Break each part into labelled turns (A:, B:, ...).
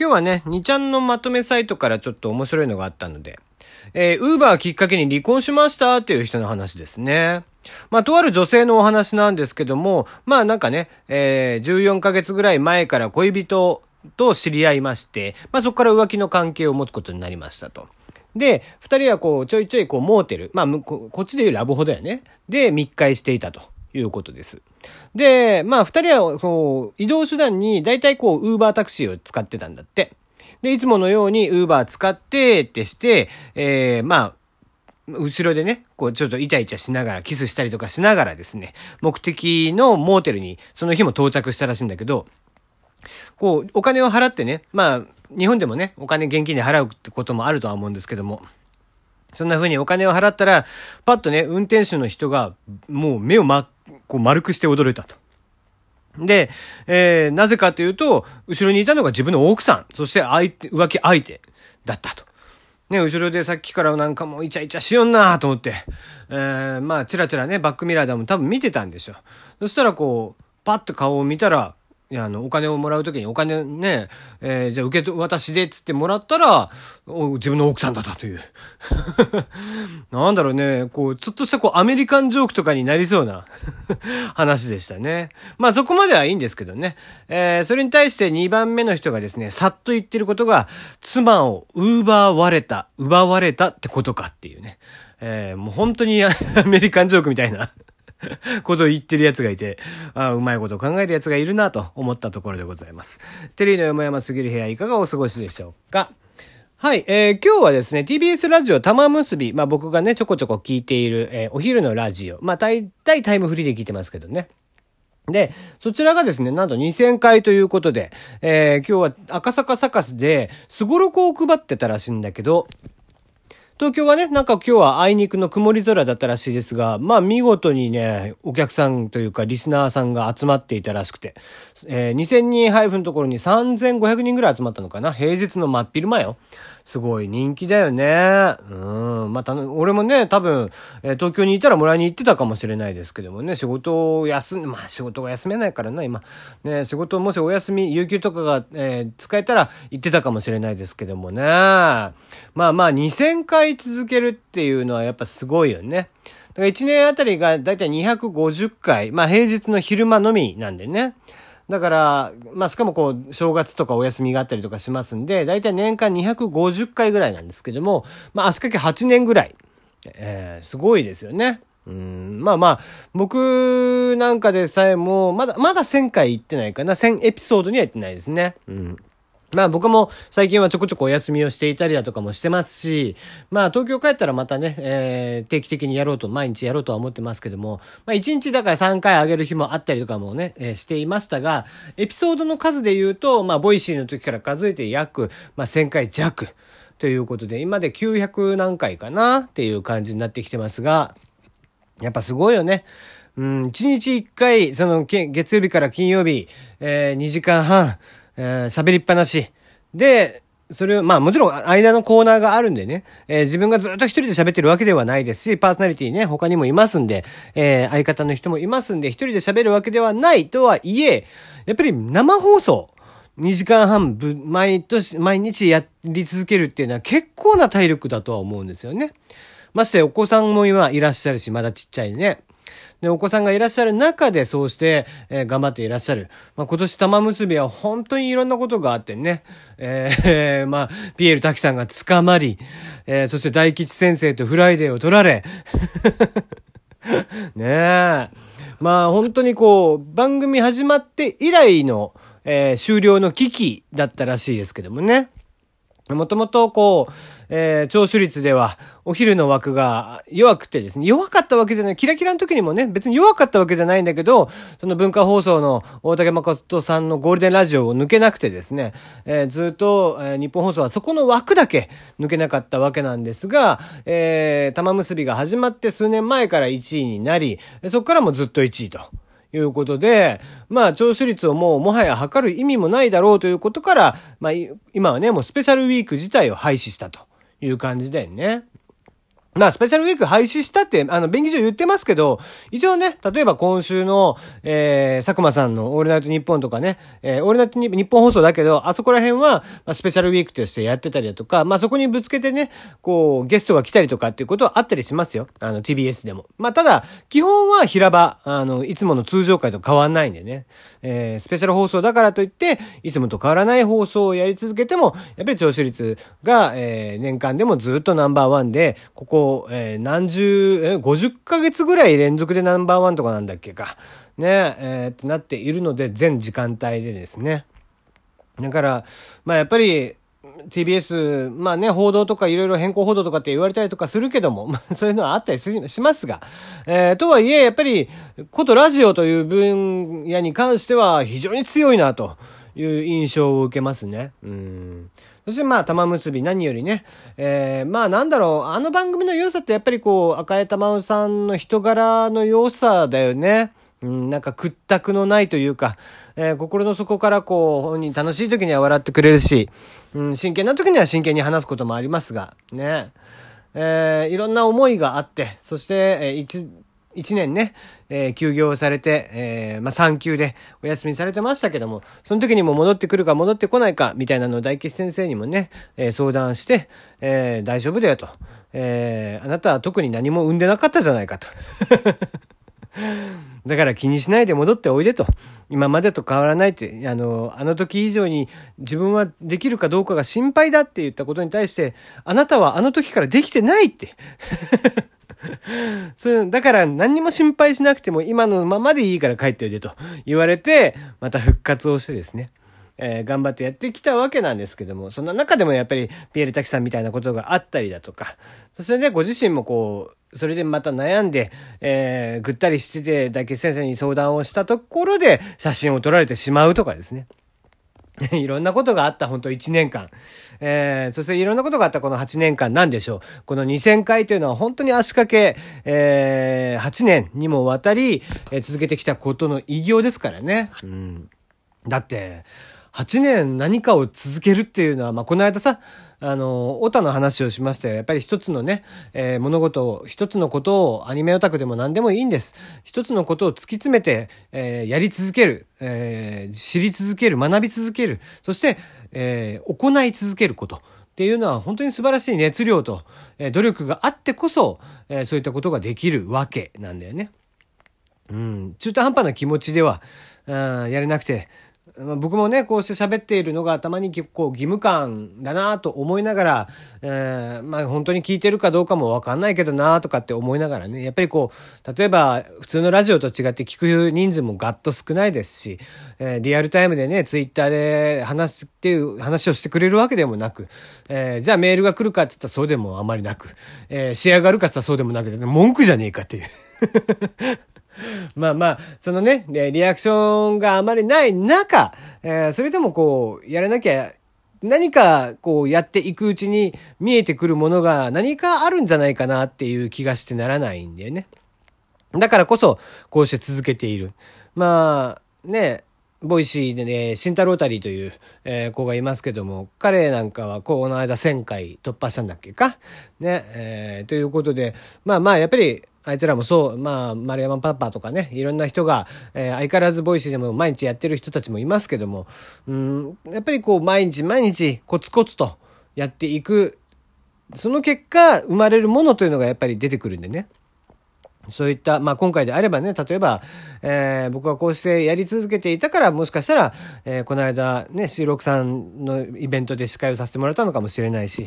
A: 今日はね、2ちゃんのまとめサイトからちょっと面白いのがあったので、えー、ウーバーきっかけに離婚しましたっていう人の話ですね。まあ、とある女性のお話なんですけども、まあなんかね、えー、14ヶ月ぐらい前から恋人と知り合いまして、まあそこから浮気の関係を持つことになりましたと。で、二人はこう、ちょいちょいこう、モーテル。まあ、こっちで言うラブホだよね。で、密会していたと。いうことです。で、まあ、二人は、こう、移動手段に、大体こう、ウーバータクシーを使ってたんだって。で、いつものように、ウーバー使って、ってして、えー、まあ、後ろでね、こう、ちょっとイチャイチャしながら、キスしたりとかしながらですね、目的のモーテルに、その日も到着したらしいんだけど、こう、お金を払ってね、まあ、日本でもね、お金現金で払うってこともあるとは思うんですけども、そんな風にお金を払ったら、パッとね、運転手の人が、もう目をま、こう丸くして驚いたと。で、えー、なぜかというと、後ろにいたのが自分の奥さん、そして相手、浮気相手だったと。ね、後ろでさっきからなんかもうイチャイチャしよんなと思って、えー、まあ、チラチラね、バックミラーでも多分見てたんでしょ。そしたらこう、パッと顔を見たら、いや、あの、お金をもらうときにお金ね、えー、じゃあ受け渡しでっつってもらったら、自分の奥さんだったという。なんだろうね、こう、ちょっとしたこう、アメリカンジョークとかになりそうな 話でしたね。まあそこまではいいんですけどね。えー、それに対して2番目の人がですね、さっと言ってることが、妻を奪われた、奪われたってことかっていうね。えー、もう本当にアメリカンジョークみたいな ことを言ってる奴がいて、あうまいこと考える奴がいるなと思ったところでございます。テリーの山々すぎる部屋いかがお過ごしでしょうか？はい、えー、今日はですね、TBS ラジオ玉結び、まあ僕がね、ちょこちょこ聞いている、えー、お昼のラジオ、まあ大体タイムフリーで聞いてますけどね。で、そちらがですね、なんと2000回ということで、えー、今日は赤坂サカスで、すごろくを配ってたらしいんだけど、東京はね、なんか今日はあいにくの曇り空だったらしいですが、まあ見事にね、お客さんというかリスナーさんが集まっていたらしくて、えー、2000人配布のところに3500人ぐらい集まったのかな平日の真っ昼間よ。すごい人気だよね。うん。また、俺もね、多分、えー、東京にいたらもらいに行ってたかもしれないですけどもね、仕事を休ん、まあ仕事が休めないからな、今。ね、仕事もしお休み、有給とかが、えー、使えたら行ってたかもしれないですけどもね。まあまあ、2000回続けるっていうのはやっぱすごいよね。だから1年あたりがだいたい250回、まあ平日の昼間のみなんでね。だから、まあ、しかもこう、正月とかお休みがあったりとかしますんで、だいたい年間250回ぐらいなんですけども、まあ、足掛け8年ぐらい。えー、すごいですよね。うん、まあまあ、僕なんかでさえも、まだ、まだ1000回行ってないかな。1000エピソードには行ってないですね。うん。まあ僕も最近はちょこちょこお休みをしていたりだとかもしてますし、まあ東京帰ったらまたね、えー、定期的にやろうと、毎日やろうとは思ってますけども、まあ1日だから3回上げる日もあったりとかもね、えー、していましたが、エピソードの数で言うと、まあボイシーの時から数えて約、まあ1000回弱ということで、今で900何回かなっていう感じになってきてますが、やっぱすごいよね。うん、1日1回、その、月曜日から金曜日、えー、2時間半、えー、喋りっぱなし。で、それを、まあもちろん間のコーナーがあるんでね、えー、自分がずっと一人で喋ってるわけではないですし、パーソナリティね、他にもいますんで、えー、相方の人もいますんで、一人で喋るわけではないとはいえ、やっぱり生放送、2時間半ぶ、毎年、毎日やり続けるっていうのは結構な体力だとは思うんですよね。ましてお子さんも今いらっしゃるし、まだちっちゃいね。で、お子さんがいらっしゃる中で、そうして、えー、頑張っていらっしゃる。まあ、今年玉結びは本当にいろんなことがあってね、えー、まあ、ピエール滝さんが捕まり、えー、そして大吉先生とフライデーを取られ、ねえ。まあ、本当にこう、番組始まって以来の、えー、終了の危機だったらしいですけどもね。もともとこう、えー、聴取率では、お昼の枠が弱くてですね、弱かったわけじゃない、キラキラの時にもね、別に弱かったわけじゃないんだけど、その文化放送の大竹まことさんのゴールデンラジオを抜けなくてですね、えー、ずっと、えー、日本放送はそこの枠だけ抜けなかったわけなんですが、えー、玉結びが始まって数年前から1位になり、そこからもずっと1位と。いうことで、まあ、聴取率をもうもはや測る意味もないだろうということから、まあ、今はね、もうスペシャルウィーク自体を廃止したという感じだよね。まあ、スペシャルウィーク廃止したって、あの、便宜上言ってますけど、一応ね、例えば今週の、えー、佐久間さんのオールナイトニッポンとかね、えー、オールナイトニッポン放送だけど、あそこら辺は、まあ、スペシャルウィークとしてやってたりだとか、まあ、そこにぶつけてね、こう、ゲストが来たりとかっていうことはあったりしますよ。あの、TBS でも。まあ、ただ、基本は平場、あの、いつもの通常回と変わんないんでね、えー、スペシャル放送だからといって、いつもと変わらない放送をやり続けても、やっぱり聴取率が、えー、年間でもずっとナンバーワンで、ここ、えー、何十、え、50ヶ月ぐらい連続でナンバーワンとかなんだっけか。ね、えー、ってなっているので、全時間帯でですね。だから、まあやっぱり、TBS、まあね、報道とかいろいろ変更報道とかって言われたりとかするけども、まあ そういうのはあったりしますが、えー、とはいえ、やっぱり、ことラジオという分野に関しては非常に強いなという印象を受けますね。うん。そしてまあ、玉結び何よりね、えー、まあなんだろう、あの番組の良さってやっぱりこう、赤江玉緒さんの人柄の良さだよね。なんか屈託のないというか、えー、心の底からこう、本人楽しい時には笑ってくれるし、うん、真剣な時には真剣に話すこともありますが、ね。えー、いろんな思いがあって、そして、えー、一、一年ね、えー、休業されて、えー、まあ、産休でお休みされてましたけども、その時にも戻ってくるか戻ってこないか、みたいなのを大吉先生にもね、えー、相談して、えー、大丈夫だよと。え、あなたは特に何も産んでなかったじゃないかと。だから気にしないで戻っておいでと。今までと変わらないって、あの、あの時以上に自分はできるかどうかが心配だって言ったことに対して、あなたはあの時からできてないって。そう、だから何にも心配しなくても今のままでいいから帰っておいでと言われて、また復活をしてですね。えー、頑張ってやってきたわけなんですけども、その中でもやっぱりピエール滝さんみたいなことがあったりだとか、そしてね、ご自身もこう、それでまた悩んで、えー、ぐったりしてて、大吉先生に相談をしたところで写真を撮られてしまうとかですね。いろんなことがあった、本当1年間。えー、そしていろんなことがあったこの8年間なんでしょう。この2000回というのは本当に足掛け、えー、8年にもわたり、えー、続けてきたことの偉業ですからね。うん。だって、8年何かを続けるっていうのは、まあ、この間さ、あの、オタの話をしましたよ。やっぱり一つのね、えー、物事を、一つのことをアニメオタクでも何でもいいんです。一つのことを突き詰めて、えー、やり続ける、えー、知り続ける、学び続ける、そして、えー、行い続けること。っていうのは本当に素晴らしい熱量と、えー、努力があってこそ、えー、そういったことができるわけなんだよね。うん、中途半端な気持ちでは、あやれなくて、まあ僕もね、こうして喋っているのがたまに結構義務感だなと思いながら、えー、まあ本当に聞いてるかどうかもわかんないけどなとかって思いながらね、やっぱりこう、例えば普通のラジオと違って聞く人数もガッと少ないですし、えー、リアルタイムでね、ツイッターで話すっていう話をしてくれるわけでもなく、えー、じゃあメールが来るかって言ったらそうでもあまりなく、えー、仕上がるかって言ったらそうでもなくて、文句じゃねえかっていう。まあまあ、そのね、リアクションがあまりない中、えー、それでもこう、やらなきゃ、何かこうやっていくうちに見えてくるものが何かあるんじゃないかなっていう気がしてならないんだよね。だからこそ、こうして続けている。まあ、ね、Voicy でね、慎太郎たりという、えー、子がいますけども、彼なんかはこの間1000回突破したんだっけか？ね、えー、ということで、まあまあ、やっぱり、あいつらもそう、まあ、丸山パパとかね、いろんな人が、えー、相変わらず Voicy でも毎日やってる人たちもいますけども、うん、やっぱりこう、毎日毎日コツコツとやっていく、その結果、生まれるものというのがやっぱり出てくるんでね。そういった、まあ今回であればね、例えば、えー、僕はこうしてやり続けていたから、もしかしたら、えー、この間ね、収録さんのイベントで司会をさせてもらったのかもしれないし、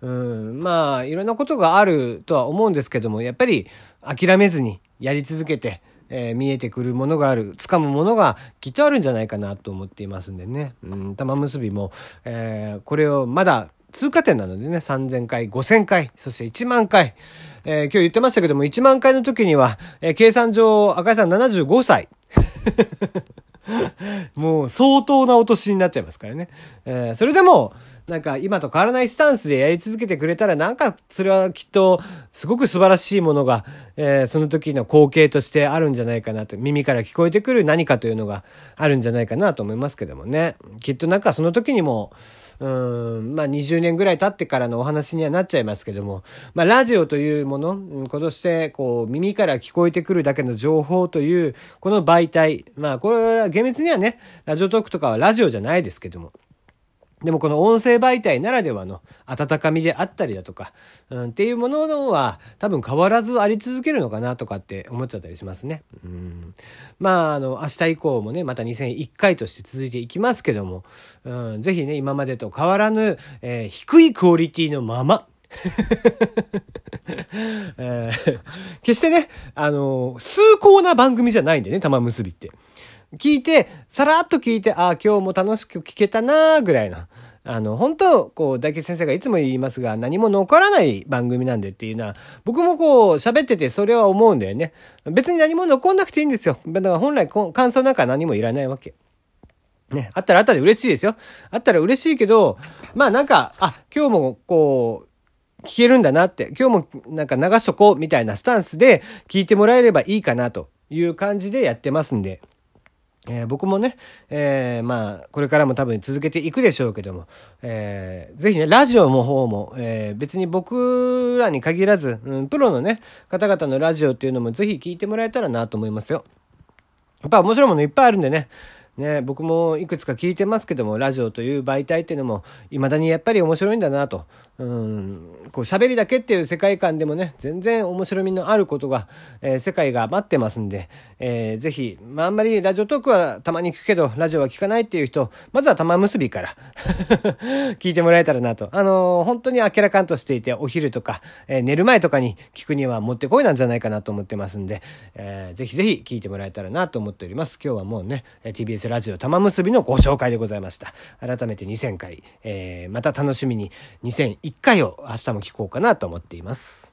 A: うん、まあいろんなことがあるとは思うんですけども、やっぱり諦めずにやり続けて、えー、見えてくるものがある、掴むものがきっとあるんじゃないかなと思っていますんでね。うん、玉結びも、えー、これをまだ通過点なのでね、3000回、5000回、そして1万回。えー、今日言ってましたけども、1万回の時には、えー、計算上、赤井さん75歳。もう相当なお年になっちゃいますからね。えー、それでも、なんか今と変わらないスタンスでやり続けてくれたら、なんかそれはきっとすごく素晴らしいものが、えー、その時の光景としてあるんじゃないかなと、耳から聞こえてくる何かというのがあるんじゃないかなと思いますけどもね。きっとなんかその時にも、うん、まあ20年ぐらい経ってからのお話にはなっちゃいますけども、まあラジオというもの、今年でこう耳から聞こえてくるだけの情報という、この媒体、まあこれは厳密にはね、ラジオトークとかはラジオじゃないですけども、でもこの音声媒体ならではの温かみであったりだとか、うん、っていうものは多分変わらずあり続けるのかなとかって思っちゃったりしますね。うん、まあ、あの、明日以降もね、また2001回として続いていきますけども、うん、ぜひね、今までと変わらぬ、えー、低いクオリティのまま、決してね、あの、崇高な番組じゃないんでね、玉結びって。聞いて、さらっと聞いて、ああ、今日も楽しく聞けたなぐらいな。あの、本当こう、大吉先生がいつも言いますが、何も残らない番組なんでっていうのは、僕もこう、喋っててそれは思うんだよね。別に何も残んなくていいんですよ。だから本来、感想なんか何もいらないわけ。ね、あったらあったで嬉しいですよ。あったら嬉しいけど、まあなんか、あ、今日もこう、聞けるんだなって、今日もなんか流しとこうみたいなスタンスで聞いてもらえればいいかなという感じでやってますんで。えー、僕もね、えー、まあ、これからも多分続けていくでしょうけども、えー、ぜひね、ラジオの方も、えー、別に僕らに限らず、うん、プロのね、方々のラジオっていうのもぜひ聞いてもらえたらなと思いますよ。やっぱ面白いものいっぱいあるんでね、ね、僕もいくつか聞いてますけども、ラジオという媒体っていうのも、未だにやっぱり面白いんだなと。うん、こう喋りだけっていう世界観でもね、全然面白みのあることが、えー、世界が待ってますんで、えー、ぜひ、まあ、あんまりラジオトークはたまに聞くけど、ラジオは聞かないっていう人、まずは玉結びから 聞いてもらえたらなと。あのー、本当に明らかんとしていて、お昼とか、えー、寝る前とかに聞くにはもってこいなんじゃないかなと思ってますんで、えー、ぜひぜひ聞いてもらえたらなと思っております。今日はもうね、TBS ラジオ玉結びのご紹介でございました。改めて2000回、えー、また楽しみに2001 1回を明日も聞こうかなと思っています。